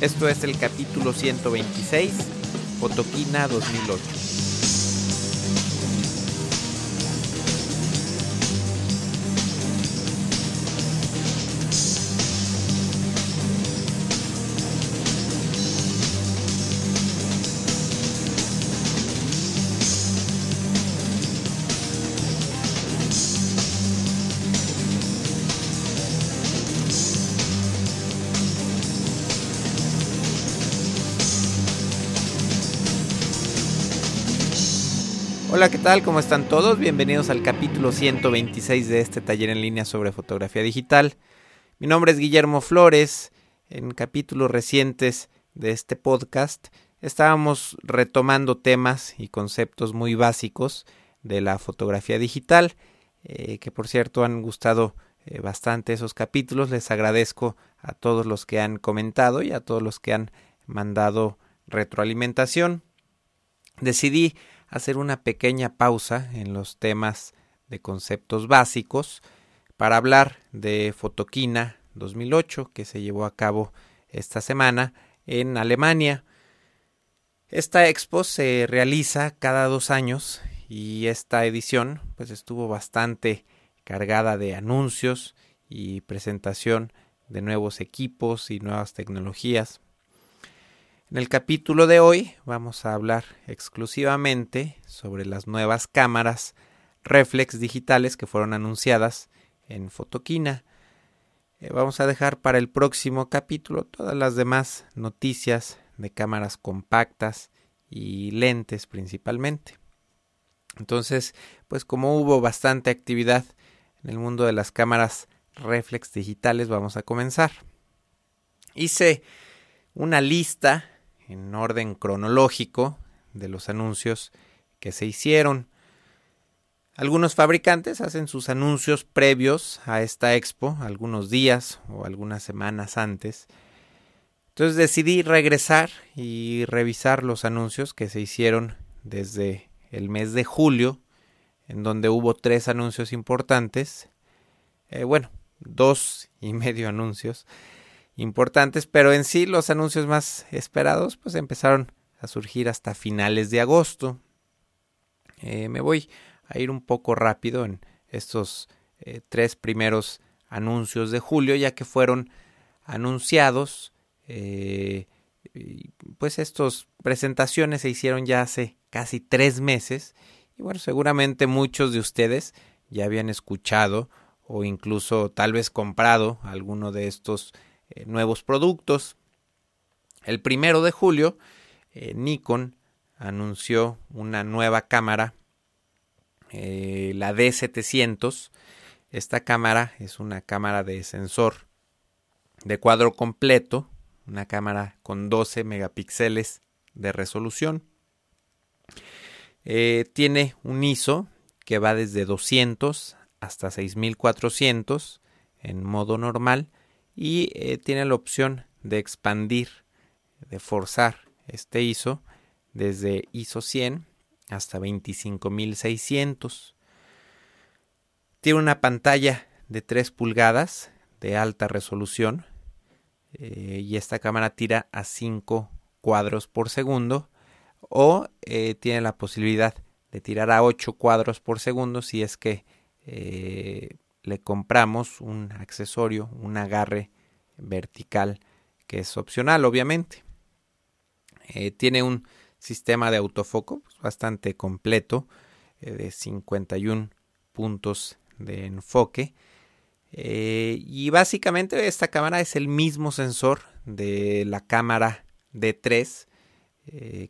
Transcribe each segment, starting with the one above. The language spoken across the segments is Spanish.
Esto es el capítulo 126, Fotoquina 2008. Hola, ¿qué tal? ¿Cómo están todos? Bienvenidos al capítulo 126 de este taller en línea sobre fotografía digital. Mi nombre es Guillermo Flores. En capítulos recientes de este podcast estábamos retomando temas y conceptos muy básicos de la fotografía digital, eh, que por cierto han gustado eh, bastante esos capítulos. Les agradezco a todos los que han comentado y a todos los que han mandado retroalimentación. Decidí hacer una pequeña pausa en los temas de conceptos básicos para hablar de Fotoquina 2008 que se llevó a cabo esta semana en Alemania. Esta expo se realiza cada dos años y esta edición pues estuvo bastante cargada de anuncios y presentación de nuevos equipos y nuevas tecnologías. En el capítulo de hoy vamos a hablar exclusivamente sobre las nuevas cámaras reflex digitales que fueron anunciadas en Fotoquina. Eh, vamos a dejar para el próximo capítulo todas las demás noticias de cámaras compactas y lentes principalmente. Entonces, pues como hubo bastante actividad en el mundo de las cámaras reflex digitales, vamos a comenzar. Hice una lista en orden cronológico de los anuncios que se hicieron. Algunos fabricantes hacen sus anuncios previos a esta expo, algunos días o algunas semanas antes. Entonces decidí regresar y revisar los anuncios que se hicieron desde el mes de julio, en donde hubo tres anuncios importantes. Eh, bueno, dos y medio anuncios importantes, pero en sí los anuncios más esperados pues empezaron a surgir hasta finales de agosto. Eh, me voy a ir un poco rápido en estos eh, tres primeros anuncios de julio, ya que fueron anunciados, eh, pues estas presentaciones se hicieron ya hace casi tres meses y bueno, seguramente muchos de ustedes ya habían escuchado o incluso tal vez comprado alguno de estos eh, nuevos productos. El primero de julio, eh, Nikon anunció una nueva cámara, eh, la D700. Esta cámara es una cámara de sensor de cuadro completo, una cámara con 12 megapíxeles de resolución. tiene un ISO que va desde 200 hasta 6400 en modo normal y eh, tiene la opción de expandir, de forzar este ISO desde ISO 100 hasta 25600. Tiene una pantalla de 3 pulgadas de alta resolución eh, y esta cámara tira a 5 cuadros por segundo o eh, tiene la posibilidad de tirar a 8 cuadros por segundo si es que le compramos un accesorio, un agarre vertical que es opcional obviamente. Eh, tiene un sistema de autofoco pues, bastante completo eh, de 51 puntos de enfoque. Eh, y básicamente esta cámara es el mismo sensor de la cámara D3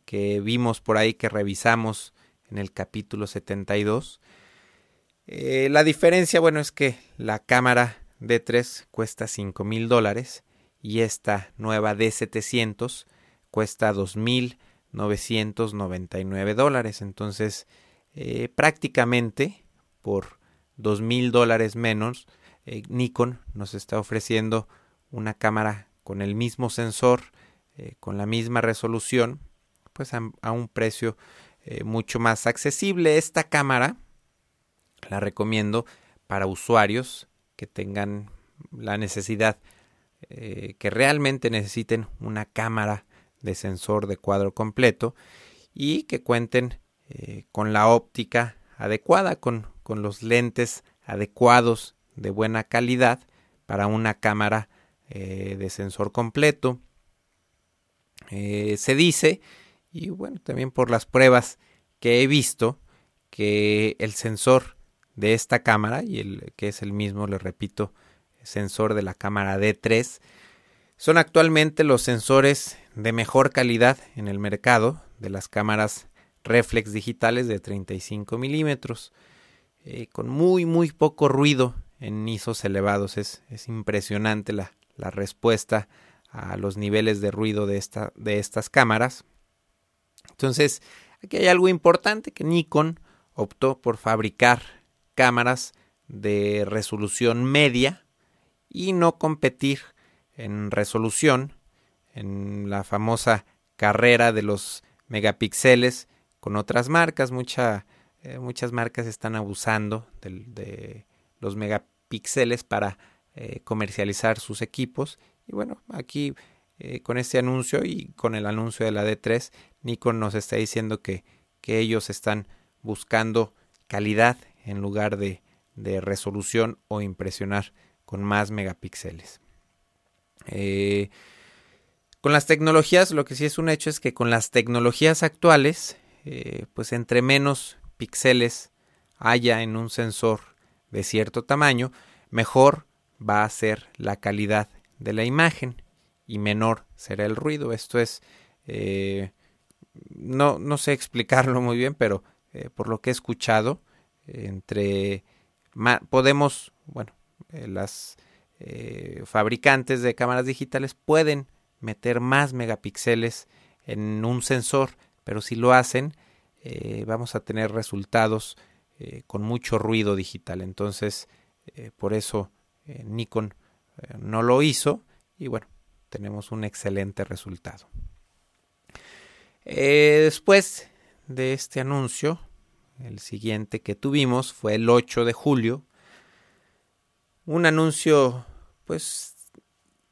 que vimos por ahí que revisamos en el capítulo 72. La diferencia, bueno, es que la cámara D3 cuesta 5 mil dólares y esta nueva D700 cuesta 2.999 dólares. Entonces, eh, prácticamente por 2.000 dólares menos, eh, Nikon nos está ofreciendo una cámara con el mismo sensor, eh, con la misma resolución, pues a un precio mucho más accesible. Esta cámara la recomiendo para usuarios que tengan la necesidad eh, que realmente necesiten una cámara de sensor de cuadro completo y que cuenten eh, con la óptica adecuada, con, con, los lentes adecuados de buena calidad para una cámara eh, de sensor completo. se dice, y bueno, también por las pruebas que he visto, que el sensor de esta cámara, y el que es el mismo, le repito, sensor de la cámara D3, son actualmente los sensores de mejor calidad en el mercado de las cámaras reflex digitales de 35 milímetros, eh, con muy muy poco ruido en ISOs elevados. Es, es impresionante la, la, respuesta a los niveles de ruido de, esta, de estas cámaras. Entonces, aquí hay algo importante que Nikon optó por fabricar cámaras de resolución media y no competir en resolución en la famosa carrera de los megapíxeles con otras marcas. Eh, muchas marcas están abusando de, los megapíxeles para eh, comercializar sus equipos. Y bueno, aquí eh, con este anuncio y con el anuncio de la D3, Nikon nos está diciendo que, que ellos están buscando calidad en lugar de, de resolución o impresionar con más megapíxeles. Eh, con las tecnologías, lo que sí es un hecho es que con las tecnologías actuales, eh, pues entre menos píxeles haya en un sensor de cierto tamaño, mejor va a ser la calidad de la imagen y menor será el ruido. Esto es, eh, no, no sé explicarlo muy bien, pero por lo que he escuchado, entre podemos, bueno, las eh, fabricantes de cámaras digitales pueden meter más megapíxeles en un sensor, pero si lo hacen, eh, vamos a tener resultados eh, con mucho ruido digital. Entonces, por eso Nikon no lo hizo y bueno, tenemos un excelente resultado. después de este anuncio, el siguiente que tuvimos fue el 8 de julio un anuncio, pues,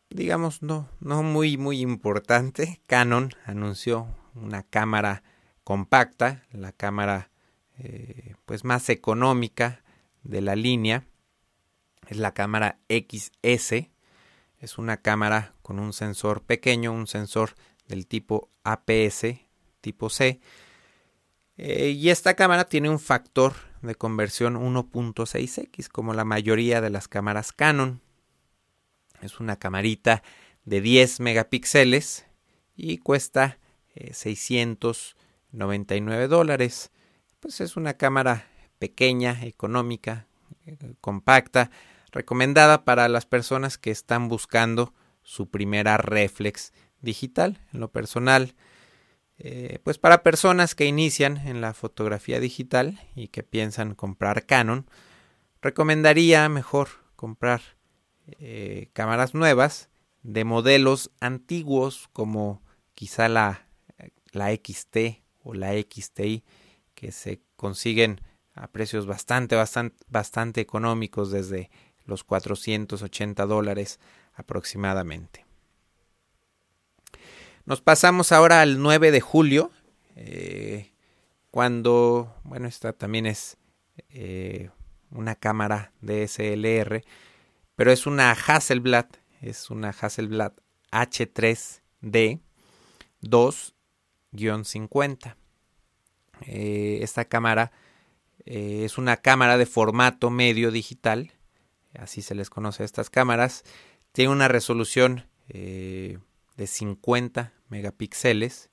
digamos, no, no muy, muy importante. Canon anunció una cámara compacta, la cámara, eh, pues, más económica de la línea. Es la cámara XS. Es una cámara con un sensor pequeño, un sensor del tipo APS, tipo C. Eh, y esta cámara tiene un factor de conversión 1.6x, como la mayoría de las cámaras Canon. Es una camarita de 10 megapíxeles y cuesta 699 eh, dólares. Pues es una cámara pequeña, económica, eh, compacta, recomendada para las personas que están buscando su primera reflex digital. En lo personal, eh, pues para personas que inician en la fotografía digital y que piensan comprar Canon, recomendaría mejor comprar eh, cámaras nuevas de modelos antiguos como quizá la, la XT o la XTI que se consiguen a precios bastante, bastante, bastante económicos desde los 480 dólares aproximadamente. Nos pasamos ahora al 9 de julio, eh, cuando, bueno, esta también es eh, una cámara DSLR, pero es una Hasselblad, es una Hasselblad H3D 2-50. Eh, esta cámara es una cámara de formato medio digital, así se les conoce a estas cámaras. Tiene una resolución de 50 megapíxeles,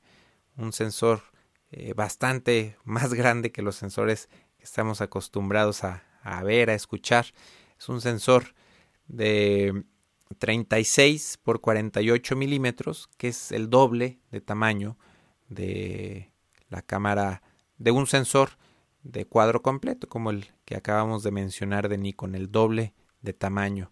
un sensor eh, bastante más grande que los sensores que estamos acostumbrados a, ver, a escuchar. Es un sensor de 36 por 48 milímetros, que es el doble de tamaño de la cámara de un sensor de cuadro completo, como el que acabamos de mencionar de Nikon, el doble de tamaño.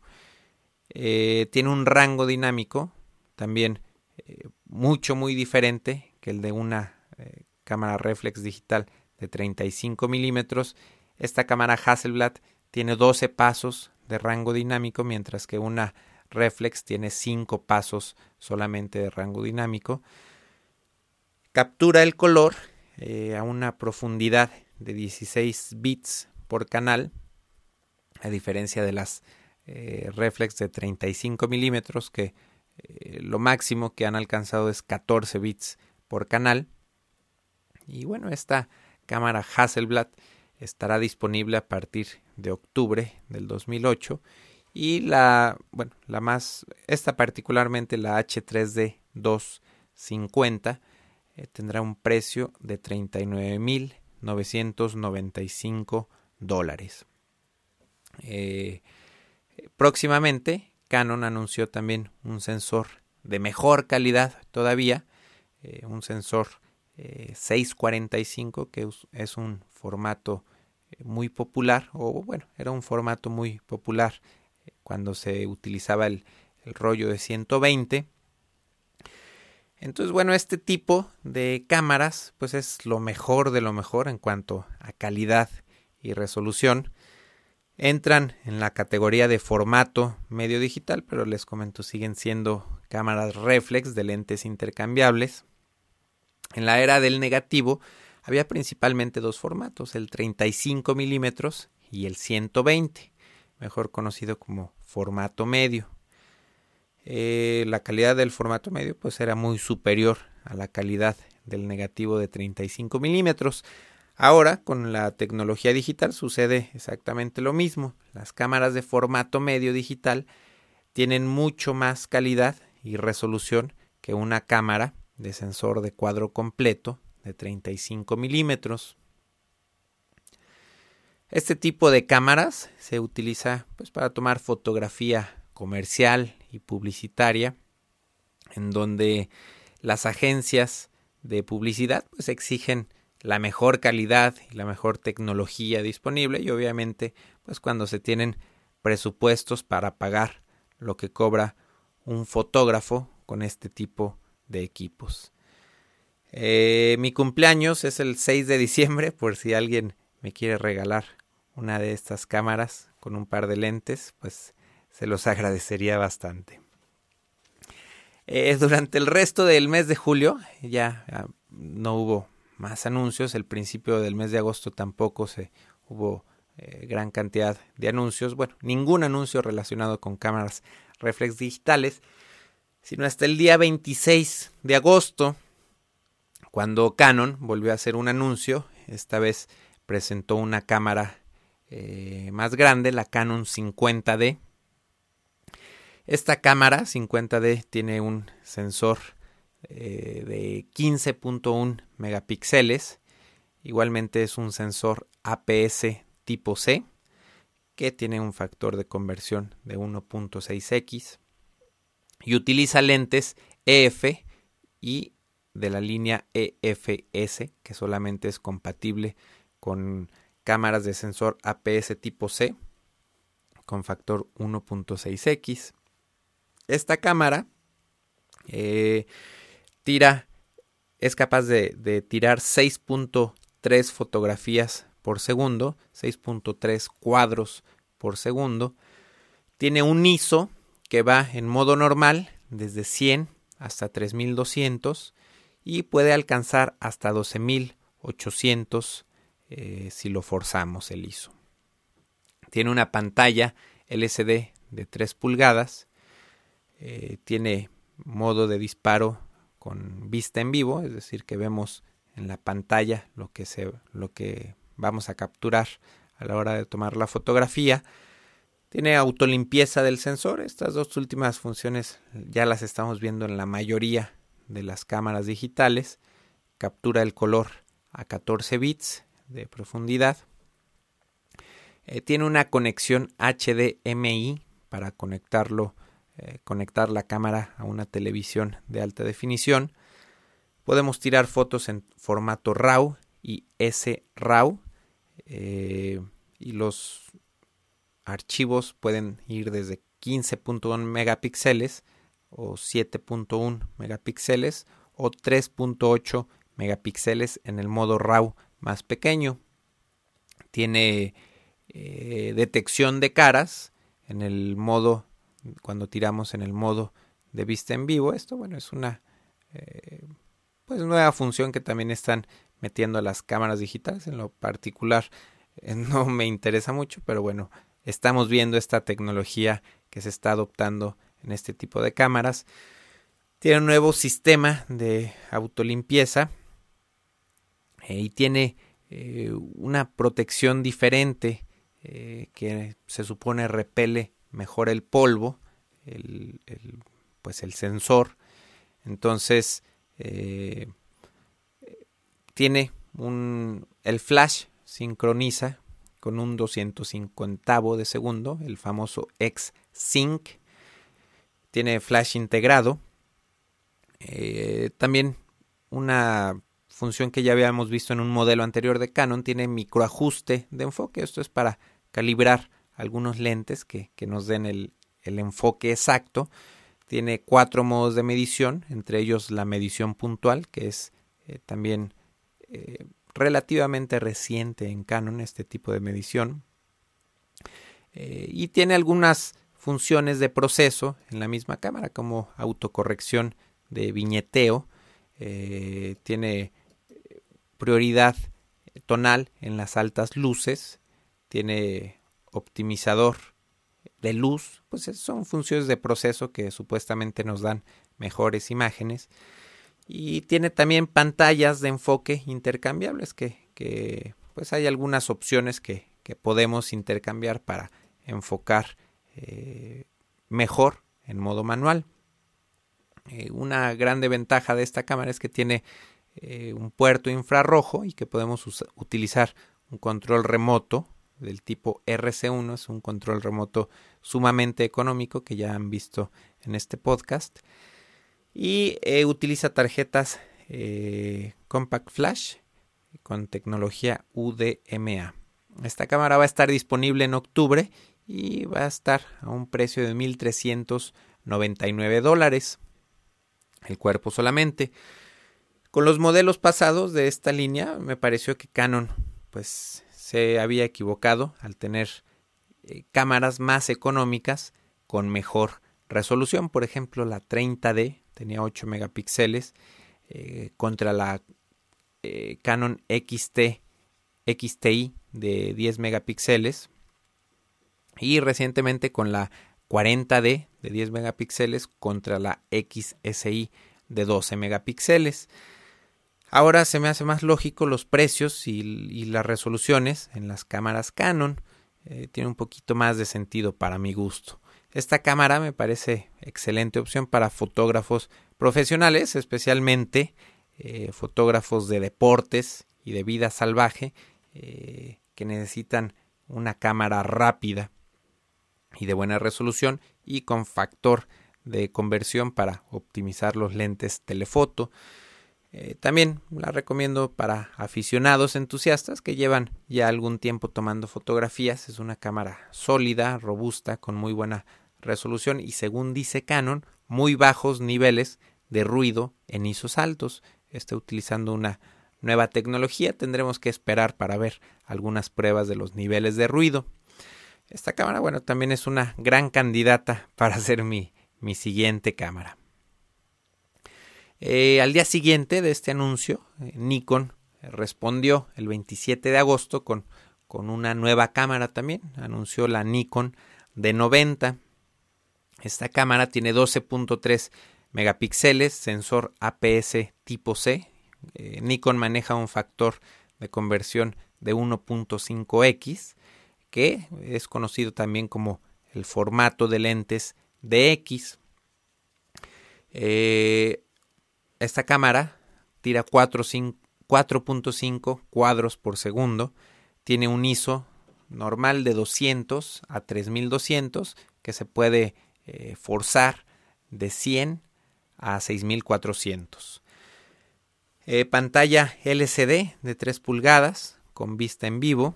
Eh, tiene un rango dinámico también eh, mucho, muy diferente que el de una eh, cámara reflex digital de 35 milímetros. Esta cámara Hasselblad tiene 12 pasos de rango dinámico, mientras que una reflex tiene 5 pasos solamente de rango dinámico. Captura el color eh, a una profundidad de 16 bits por canal, a diferencia de las reflex de 35 milímetros que eh, lo máximo que han alcanzado es 14 bits por canal. Y bueno, esta cámara Hasselblad estará disponible a partir de octubre del 2008 y la bueno la más esta particularmente la H3D 250 eh, tendrá un precio de 39.995 dólares eh, próximamente Canon anunció también un sensor de mejor calidad todavía eh, un sensor 645 que es un formato muy popular, o bueno, era un formato muy popular eh, cuando se utilizaba el, el rollo de 120. Entonces, bueno, este tipo de cámaras, pues es lo mejor de lo mejor en cuanto a calidad y resolución. Entran en la categoría de formato medio digital, pero les comento, siguen siendo cámaras reflex de lentes intercambiables. En la era del negativo, había principalmente dos formatos, el 35 milímetros y el 120, mejor conocido como formato medio. Eh, la calidad del formato medio pues era muy superior a la calidad del negativo de 35 milímetros. Ahora, con la tecnología digital sucede exactamente lo mismo. Las cámaras de formato medio digital tienen mucho más calidad y resolución que una cámara de sensor de cuadro completo de 35 milímetros. Este tipo de cámaras se utiliza pues, para tomar fotografía comercial y publicitaria, en donde las agencias de publicidad pues, exigen la mejor calidad y la mejor tecnología disponible y obviamente pues cuando se tienen presupuestos para pagar lo que cobra un fotógrafo con este tipo de equipos. Eh, mi cumpleaños es el 6 de diciembre, por si alguien me quiere regalar una de estas cámaras con un par de lentes, pues se los agradecería bastante. Eh, durante el resto del mes de julio ya no hubo más anuncios, el principio del mes de agosto tampoco se hubo eh, gran cantidad de anuncios, bueno, ningún anuncio relacionado con cámaras reflex digitales, sino hasta el día 26 de agosto cuando Canon volvió a hacer un anuncio, esta vez presentó una cámara eh, más grande, la Canon 50D. Esta cámara 50D tiene un sensor eh, de 15.1 megapíxeles. Igualmente es un sensor APS tipo C que tiene un factor de conversión de 1.6x y utiliza lentes EF y de la línea EFS, que solamente es compatible con cámaras de sensor APS tipo C con factor 1.6x. Esta cámara eh, tira, es capaz de, de tirar 6.3 fotografías por segundo, 6.3 cuadros por segundo. Tiene un ISO que va en modo normal desde 100 hasta 3200 y puede alcanzar hasta 12.800 eh, si lo forzamos el ISO. Tiene una pantalla LCD de 3 pulgadas, eh, tiene modo de disparo con vista en vivo, es decir, que vemos en la pantalla lo que, se, lo que vamos a capturar a la hora de tomar la fotografía. Tiene autolimpieza del sensor. Estas dos últimas funciones ya las estamos viendo en la mayoría de las cámaras digitales, captura el color a 14 bits de profundidad. Eh, tiene una conexión HDMI para conectarlo, eh, conectar la cámara a una televisión de alta definición. Podemos tirar fotos en formato RAW y SRAW eh, y los archivos pueden ir desde 15.1 megapíxeles o 7.1 megapíxeles o 3.8 megapíxeles en el modo RAW más pequeño. Tiene eh, detección de caras en el modo cuando tiramos en el modo de vista en vivo. Esto, bueno, es una eh, pues nueva función que también están metiendo las cámaras digitales. En lo particular eh, no me interesa mucho, pero bueno, estamos viendo esta tecnología que se está adoptando en este tipo de cámaras. Tiene un nuevo sistema de autolimpieza eh, y tiene una protección diferente que se supone repele mejor el polvo, el, pues el sensor. Entonces, eh, tiene un, el flash sincroniza con un 250 de segundo, el famoso X-Sync. Tiene flash integrado. Eh, también una función que ya habíamos visto en un modelo anterior de Canon, tiene microajuste de enfoque. Esto es para calibrar algunos lentes que, nos den el, enfoque exacto. Tiene cuatro modos de medición, entre ellos la medición puntual, que es eh, también eh, relativamente reciente en Canon este tipo de medición. Eh, y tiene algunas funciones de proceso en la misma cámara, como autocorrección de viñeteo. tiene prioridad tonal en las altas luces. Tiene optimizador de luz, pues son funciones de proceso que supuestamente nos dan mejores imágenes. Y tiene también pantallas de enfoque intercambiables que, pues hay algunas opciones que, podemos intercambiar para enfocar eh, mejor en modo manual. Eh, una grande ventaja de esta cámara es que tiene eh, un puerto infrarrojo y que podemos utilizar un control remoto del tipo RC1, es un control remoto sumamente económico que ya han visto en este podcast. Y eh, utiliza tarjetas eh, Compact Flash con tecnología UDMA. Esta cámara va a estar disponible en octubre y va a estar a un precio de 1.399 dólares. El cuerpo solamente. Con los modelos pasados de esta línea me pareció que Canon pues se había equivocado al tener eh, cámaras más económicas con mejor resolución. Por ejemplo, la 30D tenía 8 megapíxeles eh, contra la eh, Canon XT XTI de 10 megapíxeles y recientemente con la 40D de 10 megapíxeles contra la XSI de 12 megapíxeles. Ahora se me hace más lógico los precios y, las resoluciones en las cámaras Canon. Eh, tiene un poquito más de sentido para mi gusto. Esta cámara me parece excelente opción para fotógrafos profesionales, especialmente eh, fotógrafos de deportes y de vida salvaje eh, que necesitan una cámara rápida y de buena resolución y con factor de conversión para optimizar los lentes telefoto. Eh, también la recomiendo para aficionados entusiastas que llevan ya algún tiempo tomando fotografías. Es una cámara sólida, robusta, con muy buena resolución y según dice Canon, muy bajos niveles de ruido en ISOs altos. Está utilizando una nueva tecnología. Tendremos que esperar para ver algunas pruebas de los niveles de ruido. Esta cámara, bueno, también es una gran candidata para ser mi, mi siguiente cámara. Eh, al día siguiente de este anuncio, eh, Nikon respondió el 27 de agosto con, con una nueva cámara también. Anunció la Nikon D90. Esta cámara tiene 12.3 megapíxeles, sensor APS tipo C. Eh, Nikon maneja un factor de conversión de 1.5x, que es conocido también como el formato de lentes de X. Esta cámara tira 4.5 cuadros por segundo, tiene un ISO normal de 200 a 3200 que se puede eh, forzar de 100 a 6400. Eh, pantalla LCD de 3 pulgadas con vista en vivo,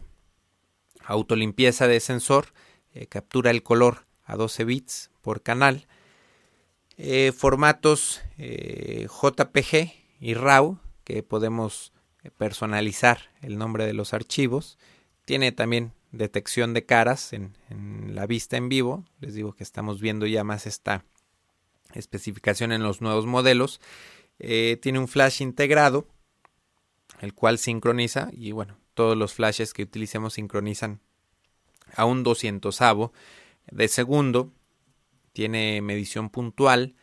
autolimpieza de sensor, eh, captura el color a 12 bits por canal, eh, formatos eh, JPG y RAW que podemos personalizar el nombre de los archivos. Tiene también detección de caras en, en la vista en vivo. Les digo que estamos viendo ya más esta especificación en los nuevos modelos. Eh, tiene un flash integrado, el cual sincroniza y bueno, todos los flashes que utilicemos sincronizan a un 200 de segundo. Tiene medición puntual,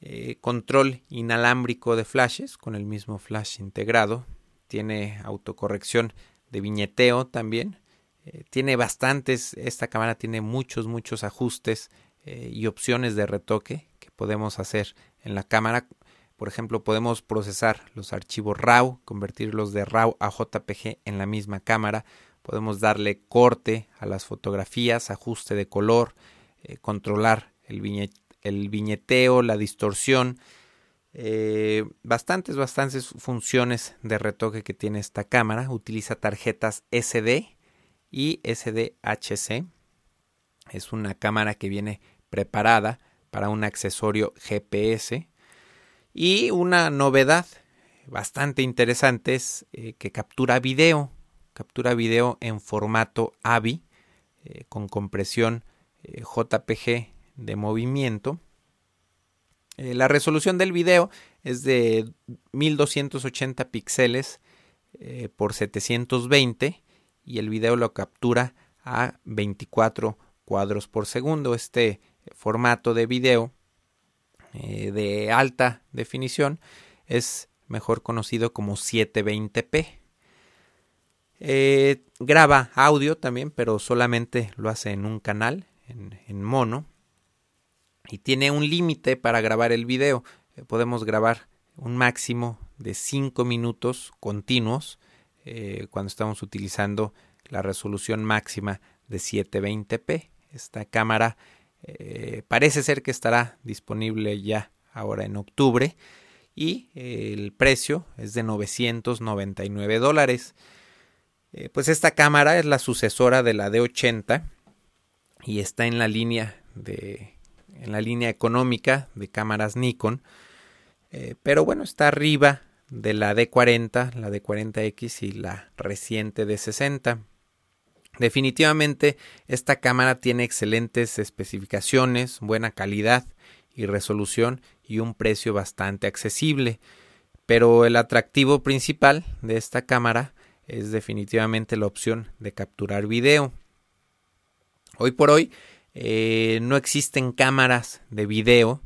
eh, control inalámbrico de flashes con el mismo flash integrado. Tiene autocorrección de viñeteo también. Eh, tiene bastantes, esta cámara tiene muchos, muchos ajustes y opciones de retoque que podemos hacer en la cámara por ejemplo, podemos procesar los archivos RAW, convertirlos de RAW a JPG en la misma cámara. Podemos darle corte a las fotografías, ajuste de color, eh, controlar el, viñeteo, la distorsión. Eh, bastantes, bastantes funciones de retoque que tiene esta cámara. Utiliza tarjetas SD y SDHC. Es una cámara que viene preparada para un accesorio GPS y una novedad bastante interesante es eh, que captura video, captura video en formato AVI con compresión eh, JPG de movimiento. la resolución del video es de 1280 píxeles por 720 y el video lo captura a 24 cuadros por segundo. Este formato de video eh, de alta definición es mejor conocido como 720p. Eh, graba audio también, pero solamente lo hace en un canal, en, mono. Y tiene un límite para grabar el video. Eh, podemos grabar un máximo de 5 minutos continuos cuando estamos utilizando la resolución máxima de 720p. Esta cámara eh, parece ser que estará disponible ya ahora en octubre y eh, el precio es de 999 dólares. Eh, pues esta cámara es la sucesora de la D80 y está en la línea de en la línea económica de cámaras Nikon, pero bueno está arriba de la D40, la D40X y la reciente D60. Definitivamente esta cámara tiene excelentes especificaciones, buena calidad y resolución y un precio bastante accesible. Pero el atractivo principal de esta cámara es definitivamente la opción de capturar video. Hoy por hoy eh, no existen cámaras de video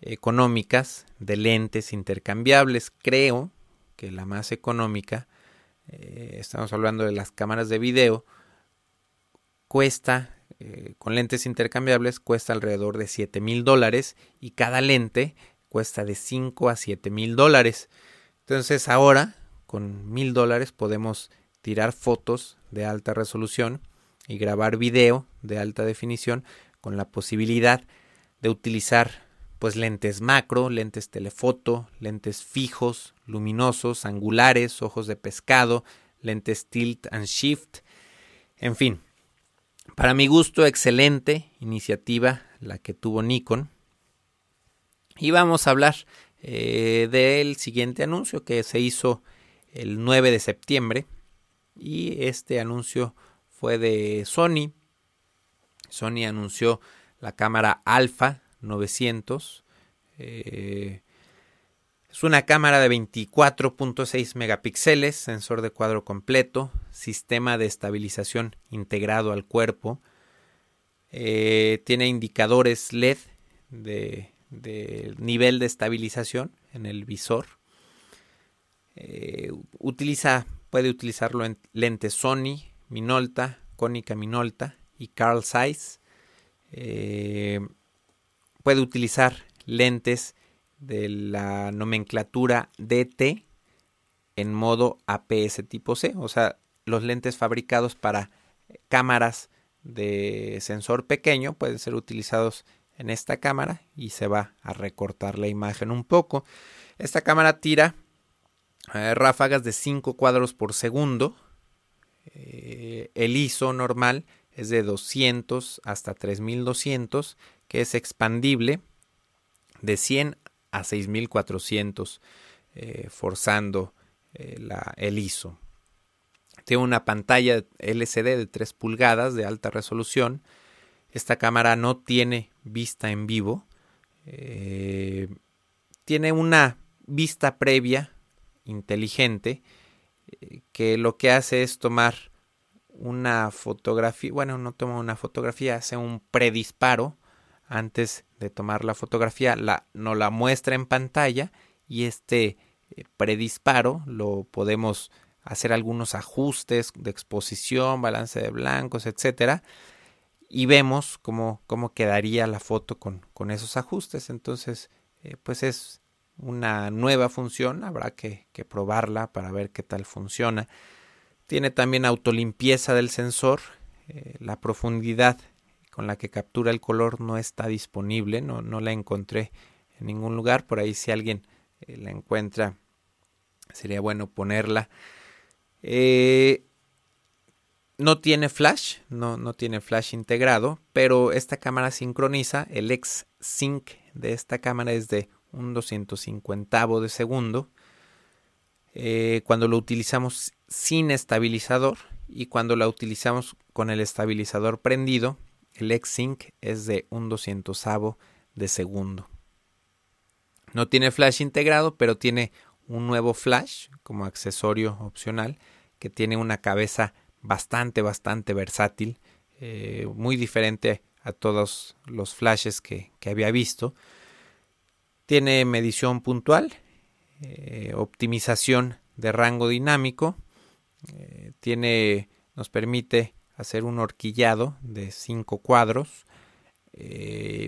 económicas de lentes intercambiables. Creo que la más económica, eh, estamos hablando de las cámaras de video, cuesta, eh, con lentes intercambiables, cuesta alrededor de 7 mil dólares y cada lente cuesta de 5 a 7 mil dólares. Entonces ahora, con mil dólares, podemos tirar fotos de alta resolución y grabar video de alta definición con la posibilidad de utilizar pues lentes macro, lentes telefoto, lentes fijos, luminosos, angulares, ojos de pescado, lentes tilt and shift, en fin, para mi gusto, excelente iniciativa la que tuvo Nikon. Y vamos a hablar eh, del siguiente anuncio que se hizo el 9 de septiembre. Y este anuncio fue de Sony. Sony anunció la cámara Alpha 900. Eh, es una cámara de 24.6 megapíxeles, sensor de cuadro completo, sistema de estabilización integrado al cuerpo. Eh, tiene indicadores LED de, nivel de estabilización en el visor. Eh, utiliza, puede utilizarlo en lentes Sony, Minolta, Konica Minolta y Carl Zeiss. Eh, puede utilizar lentes de la nomenclatura DT en modo APS tipo C, o sea, los lentes fabricados para cámaras de sensor pequeño pueden ser utilizados en esta cámara y se va a recortar la imagen un poco. Esta cámara tira eh, ráfagas de 5 cuadros por segundo. Eh, el ISO normal es de 200 hasta 3200, que es expandible de 100 a 6400 eh, forzando eh, la, el ISO. Tiene una pantalla LCD de 3 pulgadas de alta resolución. Esta cámara no tiene vista en vivo. Eh, tiene una vista previa inteligente eh, que lo que hace es tomar una fotografía, bueno, no toma una fotografía, hace un predisparo antes de tomar la fotografía, la, nos la muestra en pantalla y este eh, predisparo lo podemos hacer algunos ajustes de exposición, balance de blancos, etcétera, y vemos cómo, cómo quedaría la foto con, con esos ajustes. Entonces, eh, pues es una nueva función, habrá que, que, probarla para ver qué tal funciona. Tiene también autolimpieza del sensor, eh, la profundidad con la que captura el color no está disponible, no, la encontré en ningún lugar, por ahí si alguien eh, la encuentra sería bueno ponerla. Eh, no tiene flash, no, tiene flash integrado, pero esta cámara sincroniza. El X-Sync de esta cámara es de un 250 de segundo. Cuando lo utilizamos sin estabilizador y cuando la utilizamos con el estabilizador prendido, el X-Sync es de un 200 de segundo. No tiene flash integrado, pero tiene un nuevo flash como accesorio opcional que tiene una cabeza bastante, bastante versátil, eh, muy diferente a todos los flashes que, había visto. Tiene medición puntual, eh, optimización de rango dinámico, eh, tiene, nos permite hacer un horquillado de 5 cuadros,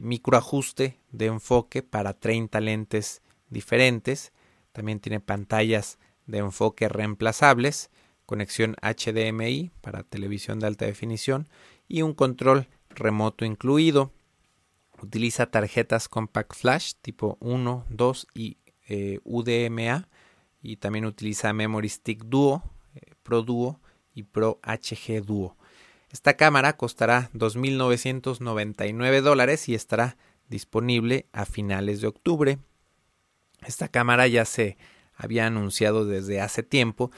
microajuste de enfoque para 30 lentes diferentes, también tiene pantallas de enfoque reemplazables, conexión HDMI para televisión de alta definición y un control remoto incluido. Utiliza tarjetas Compact Flash tipo 1, 2 y eh, UDMA y también utiliza Memory Stick Duo, eh, Pro Duo y Pro HG Duo. Esta cámara costará 2.999 dólares y estará disponible a finales de octubre. Esta cámara ya se había anunciado desde hace tiempo,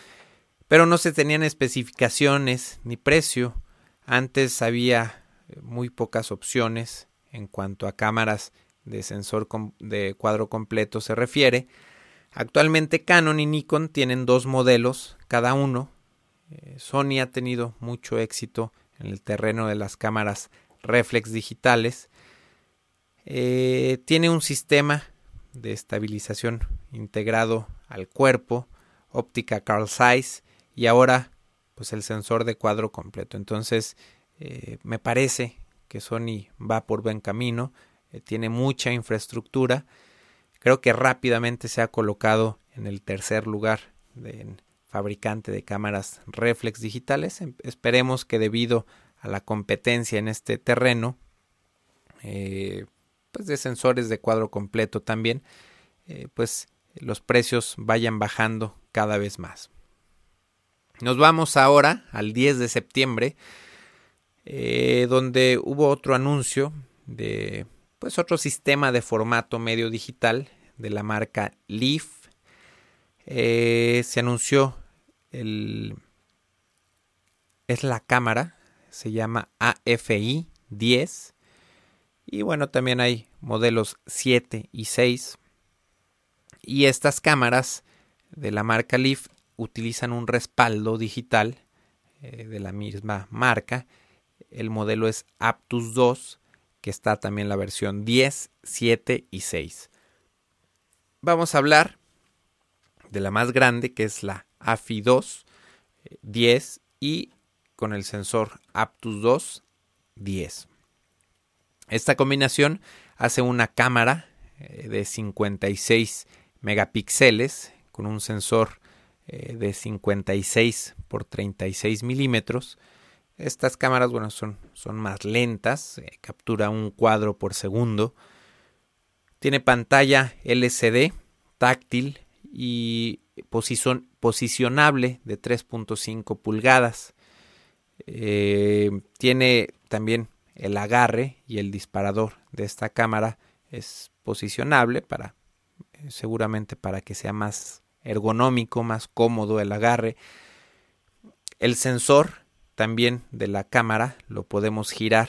pero no se tenían especificaciones ni precio. Antes había eh, muy pocas opciones en cuanto a cámaras de sensor de cuadro completo se refiere. Actualmente Canon y Nikon tienen dos modelos cada uno. Eh, Sony ha tenido mucho éxito en el terreno de las cámaras reflex digitales. Eh, tiene un sistema de estabilización integrado al cuerpo, óptica Carl Zeiss y ahora pues el sensor de cuadro completo. Entonces eh, me parece que Sony va por buen camino, tiene mucha infraestructura, creo que rápidamente se ha colocado en el tercer lugar fabricante de cámaras reflex digitales. Em, esperemos que debido a la competencia en este terreno, eh, pues de sensores de cuadro completo también, eh, pues los precios vayan bajando cada vez más. Nos vamos ahora al 10 de septiembre, eh, donde hubo otro anuncio de pues otro sistema de formato medio digital de la marca Leaf. Se anunció el es la cámara, se llama AFI 10 y bueno, también hay modelos 7 y 6. Y estas cámaras de la marca Leaf utilizan un respaldo digital eh, de la misma marca. El modelo es Aptus 2, que está también la versión 10, 7 y 6. Vamos a hablar de la más grande, que es la AFI 2, 10 y con el sensor Aptus 2, 10. Esta combinación hace una cámara eh, de 56 megapíxeles con un sensor eh, de 56 por 36 milímetros. Estas cámaras, bueno, son, son más lentas, eh, captura un cuadro por segundo. Tiene pantalla LCD táctil y posicionable de 3.5 pulgadas. tiene también el agarre y el disparador de esta cámara es posicionable para eh, seguramente para que sea más ergonómico, más cómodo el agarre. El sensor también de la cámara lo podemos girar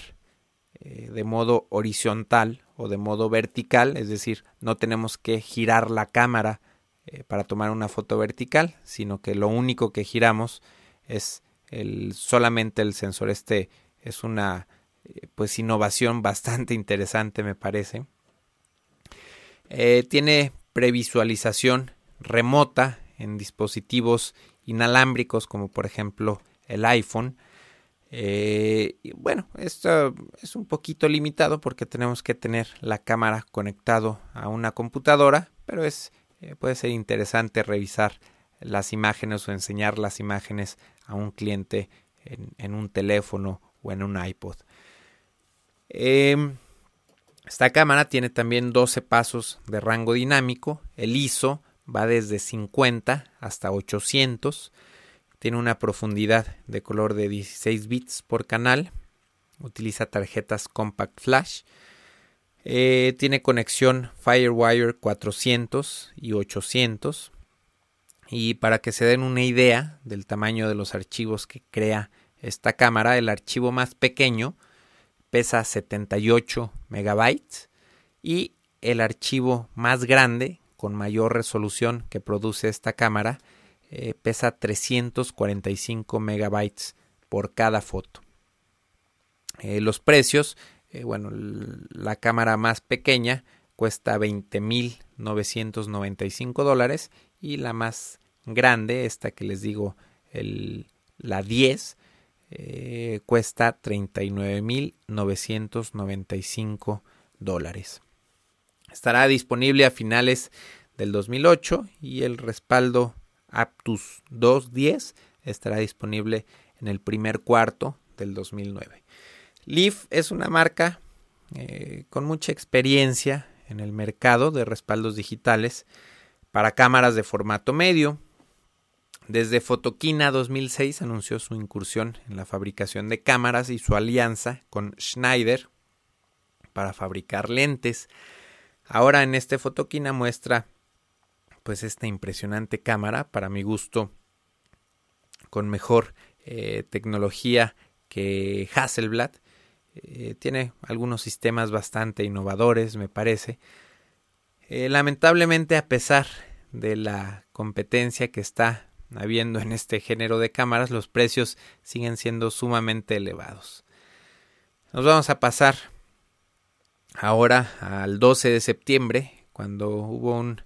eh, de modo horizontal o de modo vertical, es decir, no tenemos que girar la cámara eh, para tomar una foto vertical, sino que lo único que giramos es el, solamente el sensor. Este es una eh, pues innovación bastante interesante me parece. tiene previsualización remota en dispositivos inalámbricos como por ejemplo el iPhone. Eh, bueno, esto es un poquito limitado porque tenemos que tener la cámara conectado a una computadora, pero es eh, puede ser interesante revisar las imágenes o enseñar las imágenes a un cliente en, un teléfono o en un iPod. Em, esta cámara tiene también 12 pasos de rango dinámico. El ISO va desde 50 hasta 800. Tiene una profundidad de color de 16 bits por canal. Utiliza tarjetas Compact Flash. Eh, tiene conexión Firewire 400 y 800. Y para que se den una idea del tamaño de los archivos que crea esta cámara, el archivo más pequeño pesa 78 megabytes y el archivo más grande con mayor resolución que produce esta cámara eh, pesa 345 megabytes por cada foto. Eh, los precios, eh, bueno, la cámara más pequeña cuesta 20.995 dólares y la más grande, esta que les digo, el, la 10, cuesta 39.995 dólares. Estará disponible a finales del 2008 y el respaldo Aptus 2.10 estará disponible en el primer cuarto del 2009. Leaf es una marca eh, con mucha experiencia en el mercado de respaldos digitales para cámaras de formato medio. Desde Fotoquina 2006 anunció su incursión en la fabricación de cámaras y su alianza con Schneider para fabricar lentes. Ahora en este fotoquina muestra pues esta impresionante cámara, para mi gusto, con mejor eh, tecnología que Hasselblad. Eh, tiene algunos sistemas bastante innovadores, me parece. Eh, lamentablemente, a pesar de la competencia que está habiendo en este género de cámaras, los precios siguen siendo sumamente elevados. Nos vamos a pasar ahora al 12 de septiembre, cuando hubo un,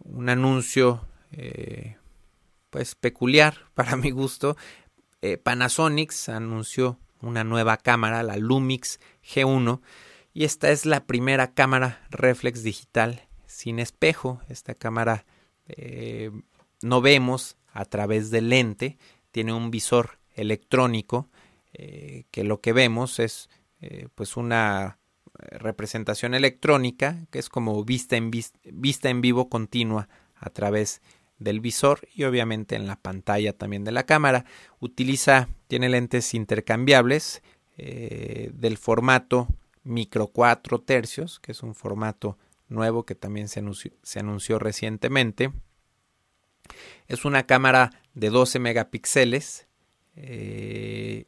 un anuncio eh, pues peculiar para mi gusto. Panasonic anunció una nueva cámara, la Lumix G1, y esta es la primera cámara reflex digital sin espejo. Esta cámara eh, no vemos a través del lente, tiene un visor electrónico que lo que vemos es pues una representación electrónica, que es como vista en, vista en vivo continua a través del visor y obviamente en la pantalla también de la cámara. Utiliza, tiene lentes intercambiables eh, del formato micro 4 tercios, que es un formato nuevo que también se anunció, recientemente. Es una cámara de 12 megapíxeles. Eh,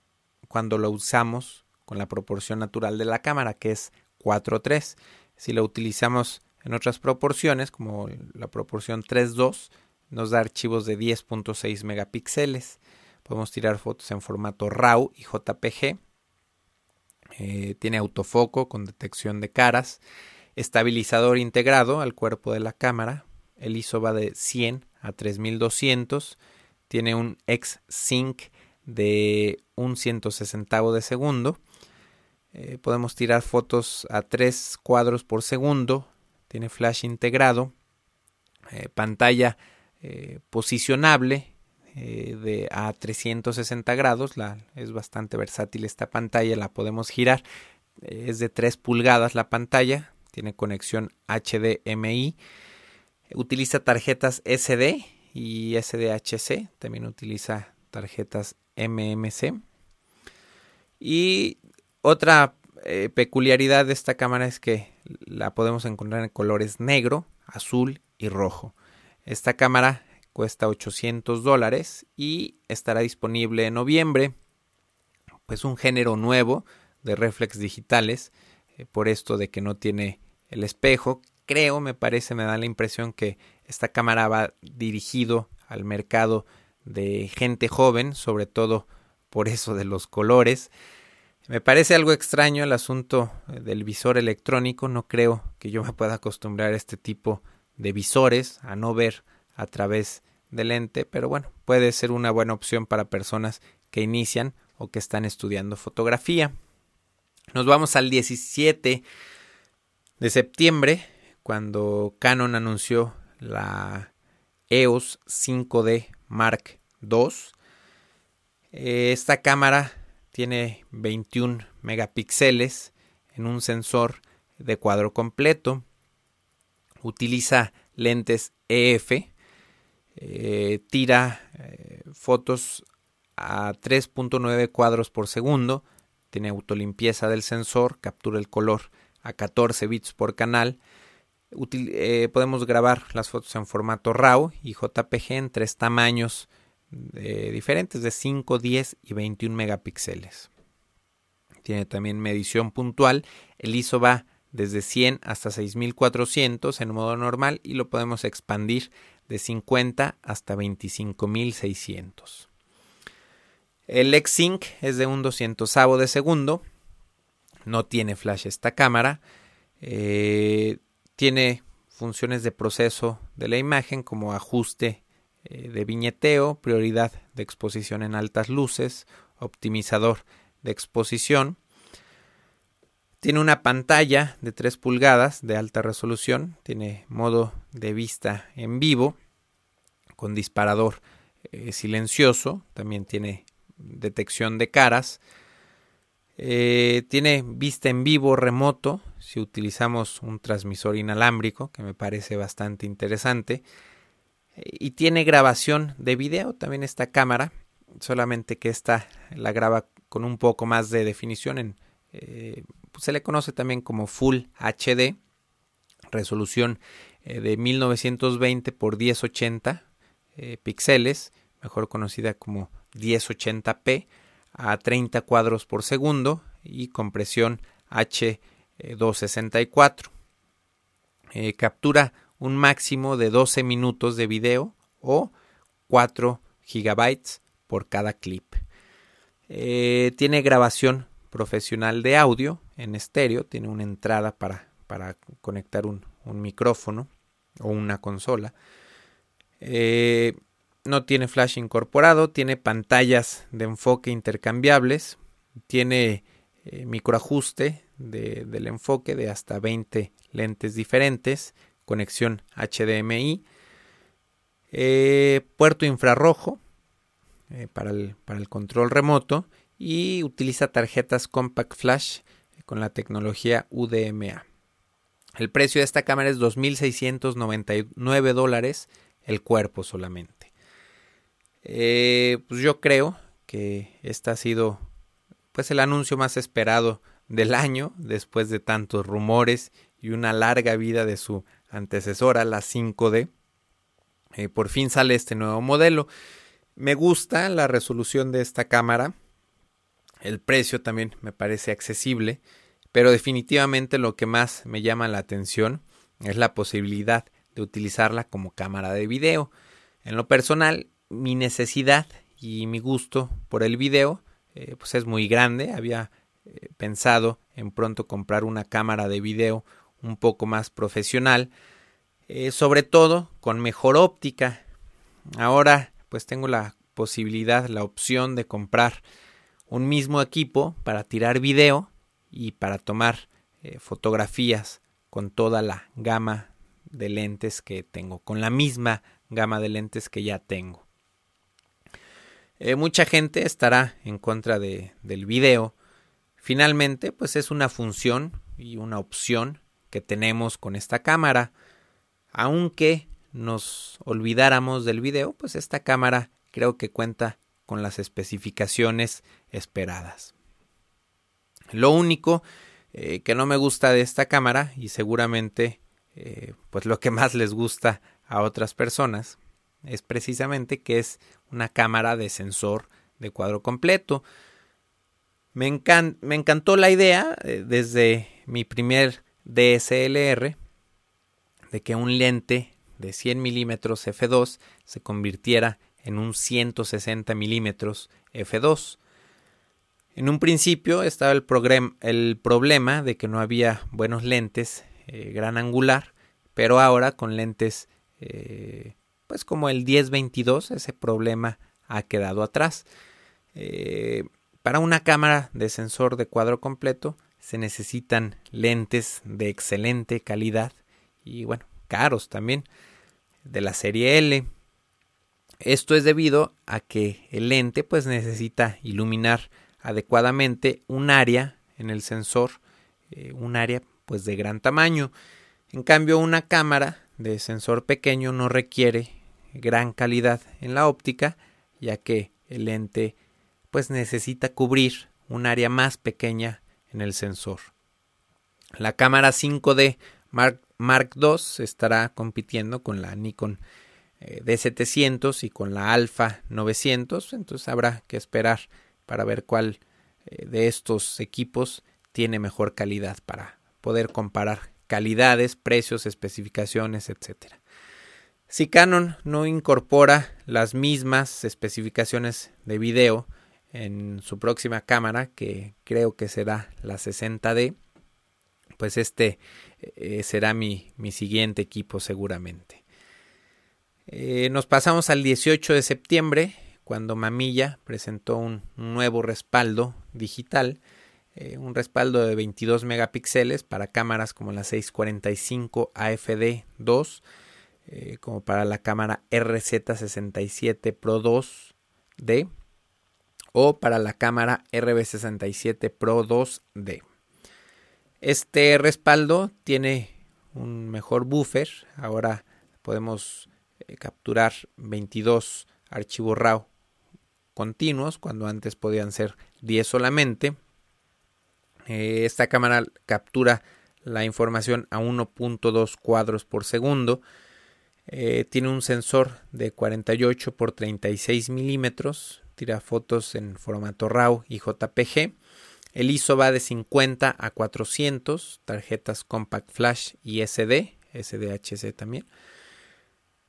cuando lo usamos con la proporción natural de la cámara, que es 4.3. Si lo utilizamos en otras proporciones, como la proporción 3.2, nos da archivos de 10.6 megapíxeles. Podemos tirar fotos en formato RAW y JPG. Eh, tiene autofoco con detección de caras. Estabilizador integrado al cuerpo de la cámara. El ISO va de 100 a 3200. Tiene un X-Sync de un 160 de segundo eh, podemos tirar fotos a 3 cuadros por segundo. Tiene flash integrado. Eh, pantalla eh, posicionable de a 360 grados. La, es bastante versátil esta pantalla. La podemos girar. es de 3 pulgadas la pantalla. Tiene conexión HDMI. Utiliza tarjetas SD y SDHC. También utiliza tarjetas MMC. Y otra eh, peculiaridad de esta cámara es que la podemos encontrar en colores negro, azul y rojo. Esta cámara cuesta 800 dólares y estará disponible en noviembre. Pues un género nuevo de reflex digitales, eh, por esto de que no tiene el espejo. Creo, me parece, me da la impresión que esta cámara va dirigido al mercado de gente joven, sobre todo por eso de los colores. Me parece algo extraño el asunto eh, del visor electrónico, no creo que yo me pueda acostumbrar a este tipo de visores, a no ver a través de lente, pero bueno, puede ser una buena opción para personas que inician o que están estudiando fotografía. Nos vamos al 17 de septiembre, cuando Canon anunció la EOS 5D Mark II. Esta cámara tiene 21 megapíxeles en un sensor de cuadro completo. Utiliza lentes EF. Eh, tira eh, fotos a 3.9 cuadros por segundo. Tiene autolimpieza del sensor. Captura el color a 14 bits por canal. podemos grabar las fotos en formato RAW y JPG en tres tamaños diferentes de 5, 10 y 21 megapíxeles. Tiene también medición puntual. El ISO va desde 100 hasta 6400 en modo normal y lo podemos expandir de 50 hasta 25600. El X-Sync es de un 200 de segundo. No tiene flash esta cámara. Eh, tiene funciones de proceso de la imagen como ajuste eh, de viñeteo, prioridad de exposición en altas luces, optimizador de exposición. Tiene una pantalla de 3 pulgadas de alta resolución, tiene modo de vista en vivo con disparador eh, silencioso, también tiene detección de caras, eh, tiene vista en vivo remoto. Si utilizamos un transmisor inalámbrico, que me parece bastante interesante. Y tiene grabación de video. También esta cámara, solamente que esta la graba con un poco más de definición en eh, se le conoce también como Full HD, resolución eh, de 1920 por 1080 eh, píxeles, mejor conocida como 1080p, a 30 cuadros por segundo y compresión H264. captura un máximo de 12 minutos de video o 4 gigabytes por cada clip. Eh, tiene grabación profesional de audio en estéreo, tiene una entrada para, para conectar un, micrófono o una consola. Eh, no tiene flash incorporado, tiene pantallas de enfoque intercambiables, tiene eh, microajuste del enfoque de hasta 20 lentes diferentes, conexión HDMI, eh, puerto infrarrojo para, el, para, el, control remoto y utiliza tarjetas Compact Flash con la tecnología UDMA. El precio de esta cámara es 2.699 dólares el cuerpo solamente. Eh, pues yo creo que este ha sido pues el anuncio más esperado del año después de tantos rumores y una larga vida de su antecesora, la 5D. Eh, por fin sale este nuevo modelo. Me gusta la resolución de esta cámara. El precio también me parece accesible. Pero definitivamente lo que más me llama la atención es la posibilidad de utilizarla como cámara de video. En lo personal, mi necesidad y mi gusto por el video eh, pues es muy grande. Había eh, pensado en pronto comprar una cámara de video un poco más profesional, eh, sobre todo con mejor óptica. Ahora pues tengo la posibilidad, la opción de comprar un mismo equipo para tirar video y para tomar eh, fotografías con toda la gama de lentes que tengo, con la misma gama de lentes que ya tengo. Eh, mucha gente estará en contra de, del video. Finalmente, pues es una función y una opción que tenemos con esta cámara. Aunque nos olvidáramos del video, pues esta cámara creo que cuenta con las especificaciones esperadas. Lo único eh, que no me gusta de esta cámara y seguramente eh, pues lo que más les gusta a otras personas es precisamente que es una cámara de sensor de cuadro completo. Me, encantó la idea eh, desde mi primer DSLR de que un lente de 100 milímetros f2 se convirtiera en un 160 milímetros f2. En un principio estaba el, problema de que no había buenos lentes eh, gran angular, pero ahora con lentes eh, pues como el 1022 ese problema ha quedado atrás. Eh, para una cámara de sensor de cuadro completo se necesitan lentes de excelente calidad y bueno, caros también, de la serie L. Esto es debido a que el lente pues necesita iluminar adecuadamente un área en el sensor, eh, un área pues de gran tamaño. En cambio, una cámara de sensor pequeño no requiere gran calidad en la óptica, ya que el lente pues necesita cubrir un área más pequeña en el sensor. La cámara 5D Mark, Mark II estará compitiendo con la Nikon eh, D700 y con la Alpha 900, entonces habrá que esperar para ver cuál eh, de estos equipos tiene mejor calidad para poder comparar calidades, precios, especificaciones, etc. Si Canon no incorpora las mismas especificaciones de video en su próxima cámara, que creo que será la 60D, pues este eh, será mi, mi, siguiente equipo seguramente. Eh, nos pasamos al 18 de septiembre, cuando Mamilla presentó un nuevo respaldo digital eh, un respaldo de 22 megapíxeles para cámaras como la 645 AFD2, eh, como para la cámara RZ67 Pro 2D o para la cámara RB67 Pro 2D. Este respaldo tiene un mejor buffer, ahora podemos eh, capturar 22 archivos RAW continuos cuando antes podían ser 10 solamente eh, esta cámara captura la información a 1.2 cuadros por segundo. Eh, tiene un sensor de 48 por 36 milímetros. Tira fotos en formato RAW y JPG. El ISO va de 50 a 400. Tarjetas Compact Flash y SD. SDHC también.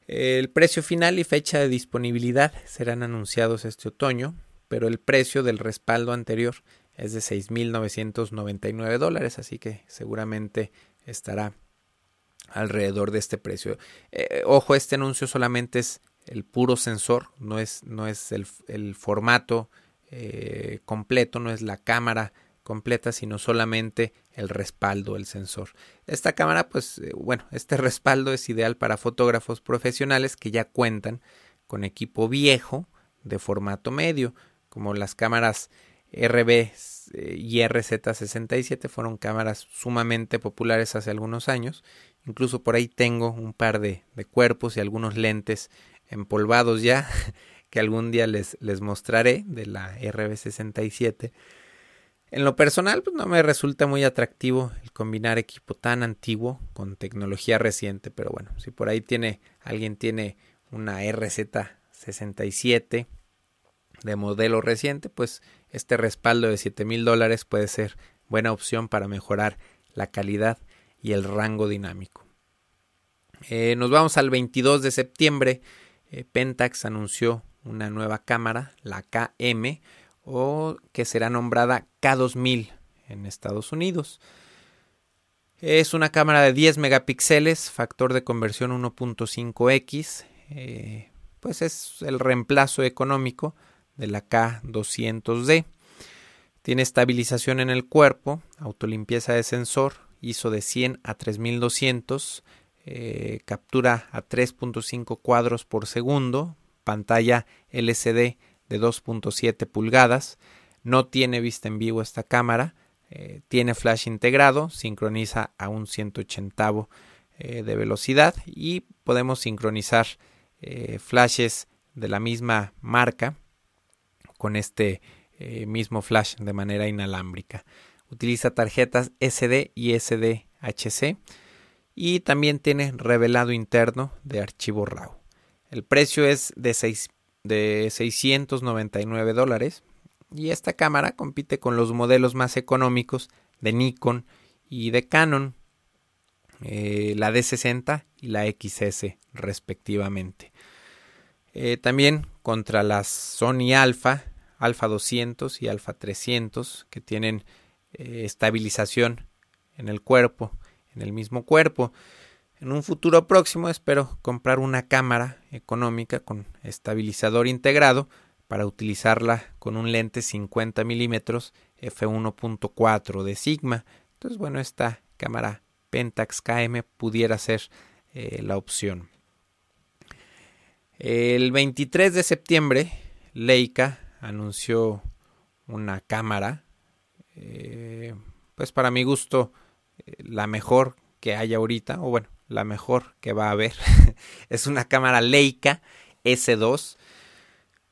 El precio final y fecha de disponibilidad serán anunciados este otoño, pero el precio del respaldo anterior es de 6.999 dólares, así que seguramente estará alrededor de este precio. Eh, ojo, este anuncio solamente es el puro sensor, no es, no es el, formato eh, completo, no es la cámara completa, sino solamente el respaldo, el sensor. Esta cámara, pues eh, bueno, este respaldo es ideal para fotógrafos profesionales que ya cuentan con equipo viejo de formato medio, como las cámaras RB eh, y RZ67 fueron cámaras sumamente populares hace algunos años. Incluso por ahí tengo un par de, cuerpos y algunos lentes empolvados ya que algún día les, les mostraré de la RB67. En lo personal, pues no me resulta muy atractivo el combinar equipo tan antiguo con tecnología reciente, pero bueno, si por ahí tiene alguien tiene una RZ67 de modelo reciente, pues este respaldo de 7 mil dólares puede ser buena opción para mejorar la calidad y el rango dinámico. Eh, nos vamos al 22 de septiembre. Eh, Pentax anunció una nueva cámara, la KM, o que será nombrada K2000 en Estados Unidos. Es una cámara de 10 megapíxeles, factor de conversión 1.5x. Eh, pues es el reemplazo económico de la K200D. Tiene estabilización en el cuerpo, autolimpieza de sensor, ISO de 100 a 3200, eh, captura a 3.5 cuadros por segundo, pantalla LCD de 2.7 pulgadas, no tiene vista en vivo esta cámara, eh, tiene flash integrado, sincroniza a un 180 eh, de velocidad y podemos sincronizar flashes de la misma marca con este eh, mismo flash de manera inalámbrica. Utiliza tarjetas SD y SDHC y también tiene revelado interno de archivo RAW. El precio es de, de 699 dólares. y esta cámara compite con los modelos más económicos de Nikon y de Canon, eh, la D60 y la XS respectivamente. Eh, también contra las Sony Alpha, Alpha 200 y Alpha 300 que tienen eh, estabilización en el cuerpo, en el mismo cuerpo. En un futuro próximo espero comprar una cámara económica con estabilizador integrado para utilizarla con un lente 50 milímetros f1.4 de Sigma. Entonces, bueno, esta cámara Pentax KM pudiera ser eh, la opción. El 23 de septiembre, Leica anunció una cámara, eh, pues para mi gusto, eh, la mejor que hay ahorita, o bueno, la mejor que va a haber. es una cámara Leica S2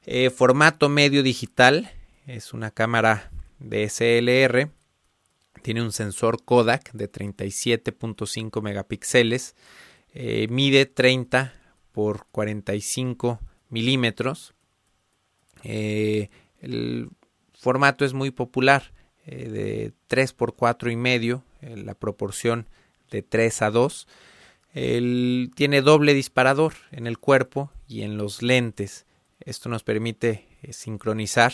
eh, formato medio digital, es una cámara de SLR, tiene un sensor Kodak de 37.5 megapíxeles, eh, mide 30 por 45 milímetros. Eh, el formato es muy popular, de 3 por 4 y medio, la proporción de 3 a 2. Tiene doble disparador en el cuerpo y en los lentes. Esto nos permite eh, sincronizar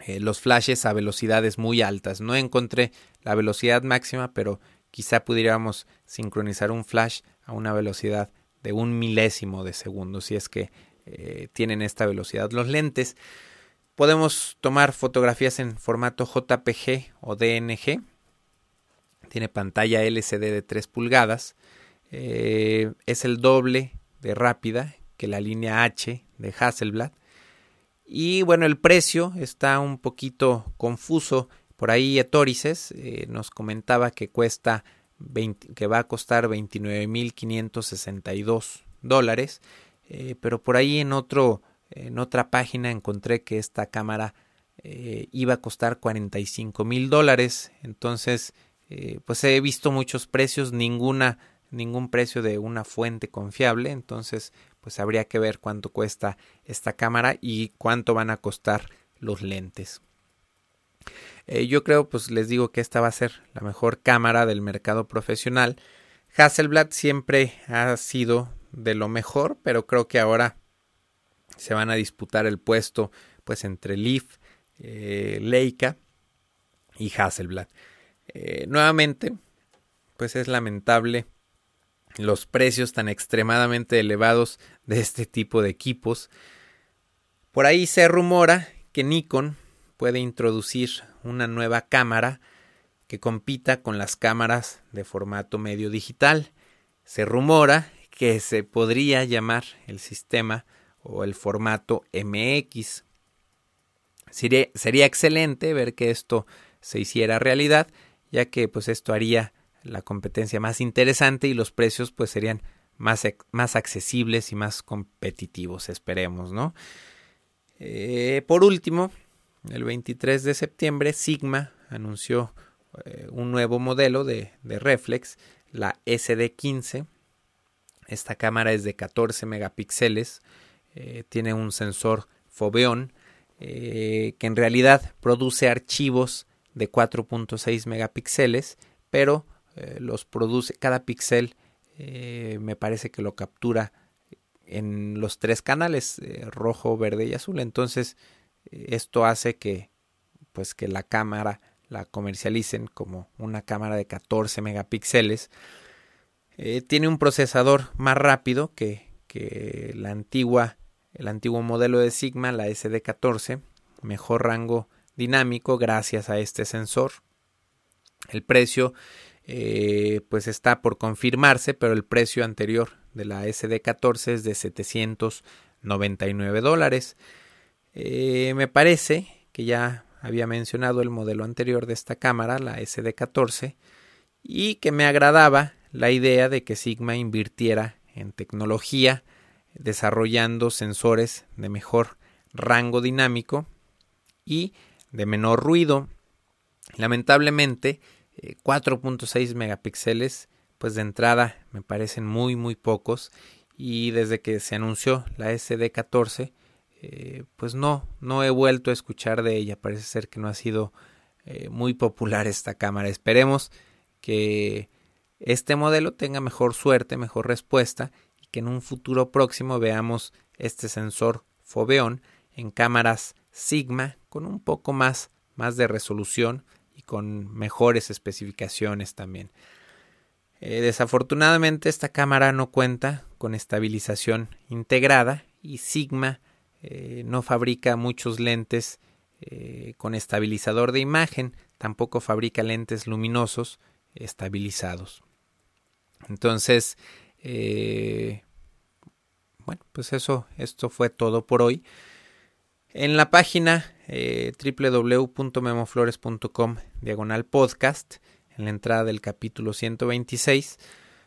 eh, los flashes a velocidades muy altas. No encontré la velocidad máxima, pero quizá pudiéramos sincronizar un flash a una velocidad de un milésimo de segundo, si es que eh, tienen esta velocidad los lentes. Podemos tomar fotografías en formato JPG o DNG. Tiene pantalla LCD de 3 pulgadas. Es el doble de rápida que la línea H de Hasselblad. Y bueno, el precio está un poquito confuso. Por ahí Etorices eh, nos comentaba que cuesta que va a costar 29.562 dólares. Eh, pero por ahí en otro en otra página encontré que esta cámara eh, iba a costar 45 mil dólares. Entonces, pues he visto muchos precios, ninguna ningún precio de una fuente confiable. Entonces, pues habría que ver cuánto cuesta esta cámara y cuánto van a costar los lentes. Eh, yo creo, pues les digo que esta va a ser la mejor cámara del mercado profesional. Hasselblad siempre ha sido de lo mejor, pero creo que ahora se van a disputar el puesto pues entre Leaf, eh, Leica y Hasselblad. Eh, nuevamente, pues es lamentable los precios tan extremadamente elevados de este tipo de equipos. Por ahí se rumora que Nikon puede introducir una nueva cámara que compita con las cámaras de formato medio digital. Se rumora que se podría llamar el sistema o el formato MX. Sería, sería excelente ver que esto se hiciera realidad, ya que pues esto haría la competencia más interesante y los precios pues serían más, más accesibles y más competitivos, esperemos, ¿no? Eh, por último, el 23 de septiembre, Sigma anunció eh, un nuevo modelo de, de, reflex, la SD15. Esta cámara es de 14 megapíxeles, eh, tiene un sensor Foveon que en realidad produce archivos de 4.6 megapíxeles, pero eh, los produce, cada píxel eh, me parece que lo captura en los tres canales, eh, rojo, verde y azul. Entonces, esto hace que, pues, que la cámara la comercialicen como una cámara de 14 megapíxeles. tiene un procesador más rápido que, que la antigua, el antiguo modelo de Sigma, la SD14, mejor rango dinámico gracias a este sensor. El precio eh, pues está por confirmarse, pero el precio anterior de la SD14 es de 799 dólares. Eh, me parece que ya había mencionado el modelo anterior de esta cámara, la SD14, y que me agradaba la idea de que Sigma invirtiera en tecnología, desarrollando sensores de mejor rango dinámico y de menor ruido. Lamentablemente, 4.6 eh, megapíxeles, pues de entrada me parecen muy muy pocos y desde que se anunció la SD14 eh, pues no, no he vuelto a escuchar de ella. Parece ser que no ha sido eh, muy popular esta cámara. Esperemos que este modelo tenga mejor suerte, mejor respuesta y que en un futuro próximo veamos este sensor Foveon en cámaras Sigma con un poco más, más de resolución con mejores especificaciones también. Eh, desafortunadamente esta cámara no cuenta con estabilización integrada y Sigma eh, no fabrica muchos lentes eh, con estabilizador de imagen, tampoco fabrica lentes luminosos estabilizados. Entonces, bueno, pues eso, esto fue todo por hoy. En la página www.memoflores.com diagonal podcast en la entrada del capítulo 126.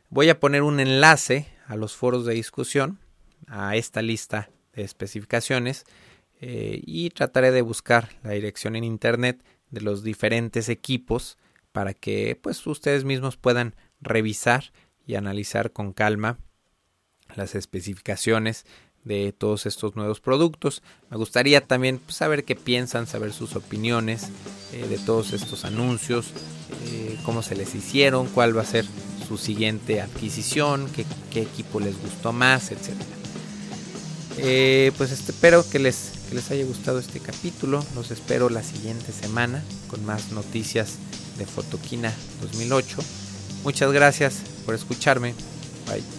Voy a poner un enlace a los foros de discusión, a esta lista de especificaciones eh, y trataré de buscar la dirección en internet de los diferentes equipos para que pues ustedes mismos puedan revisar y analizar con calma las especificaciones de todos estos nuevos productos. Me gustaría también pues, saber qué piensan, saber sus opiniones eh, de todos estos anuncios, eh, cómo se les hicieron, cuál va a ser su siguiente adquisición, qué, equipo les gustó más, etc. Eh, pues espero que les, que les haya gustado este capítulo. Los espero la siguiente semana con más noticias de Fotoquina 2008. Muchas gracias por escucharme. Bye.